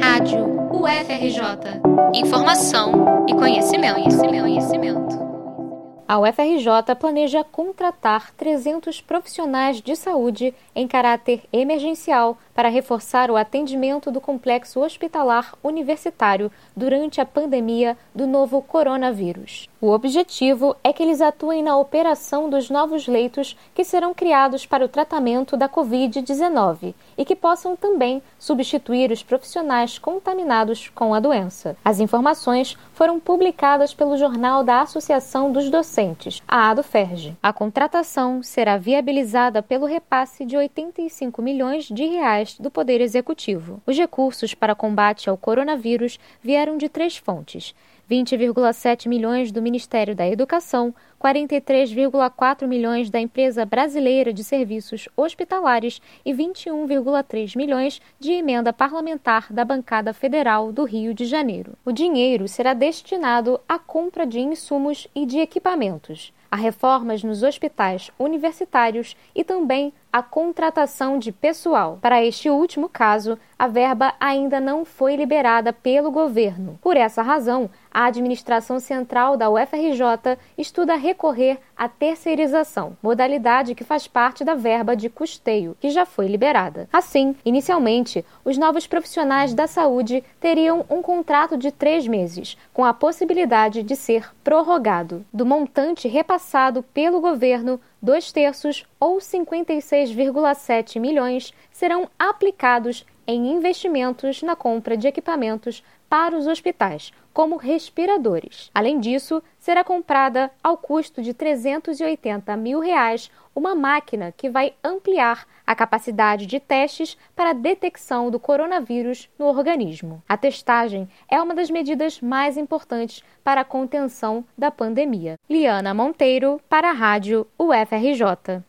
Rádio UFRJ. Informação e conhecimento, conhecimento, conhecimento. A UFRJ planeja contratar 300 profissionais de saúde em caráter emergencial para reforçar o atendimento do complexo hospitalar universitário durante a pandemia do novo coronavírus. O objetivo é que eles atuem na operação dos novos leitos que serão criados para o tratamento da Covid-19 e que possam também substituir os profissionais contaminados com a doença. As informações foram publicadas pelo Jornal da Associação dos Docentes, a ADOFERJ. A contratação será viabilizada pelo repasse de 85 milhões de reais do Poder Executivo. Os recursos para combate ao coronavírus vieram de três fontes: 20,7 milhões do Ministério da Educação, 43,4 milhões da Empresa Brasileira de Serviços Hospitalares e 21,3 milhões de emenda parlamentar da Bancada Federal do Rio de Janeiro. O dinheiro será destinado à compra de insumos e de equipamentos, a reformas nos hospitais universitários e também a contratação de pessoal. Para este último caso, a verba ainda não foi liberada pelo governo. Por essa razão, a administração central da UFRJ estuda recorrer à terceirização, modalidade que faz parte da verba de custeio, que já foi liberada. Assim, inicialmente, os novos profissionais da saúde teriam um contrato de três meses, com a possibilidade de ser prorrogado. Do montante repassado pelo governo, dois terços ou 56,7 milhões serão aplicados em investimentos na compra de equipamentos para os hospitais, como respiradores. Além disso, será comprada ao custo de 380 mil reais uma máquina que vai ampliar a capacidade de testes para a detecção do coronavírus no organismo. A testagem é uma das medidas mais importantes para a contenção da pandemia. Liana Monteiro, para a Rádio UFRJ.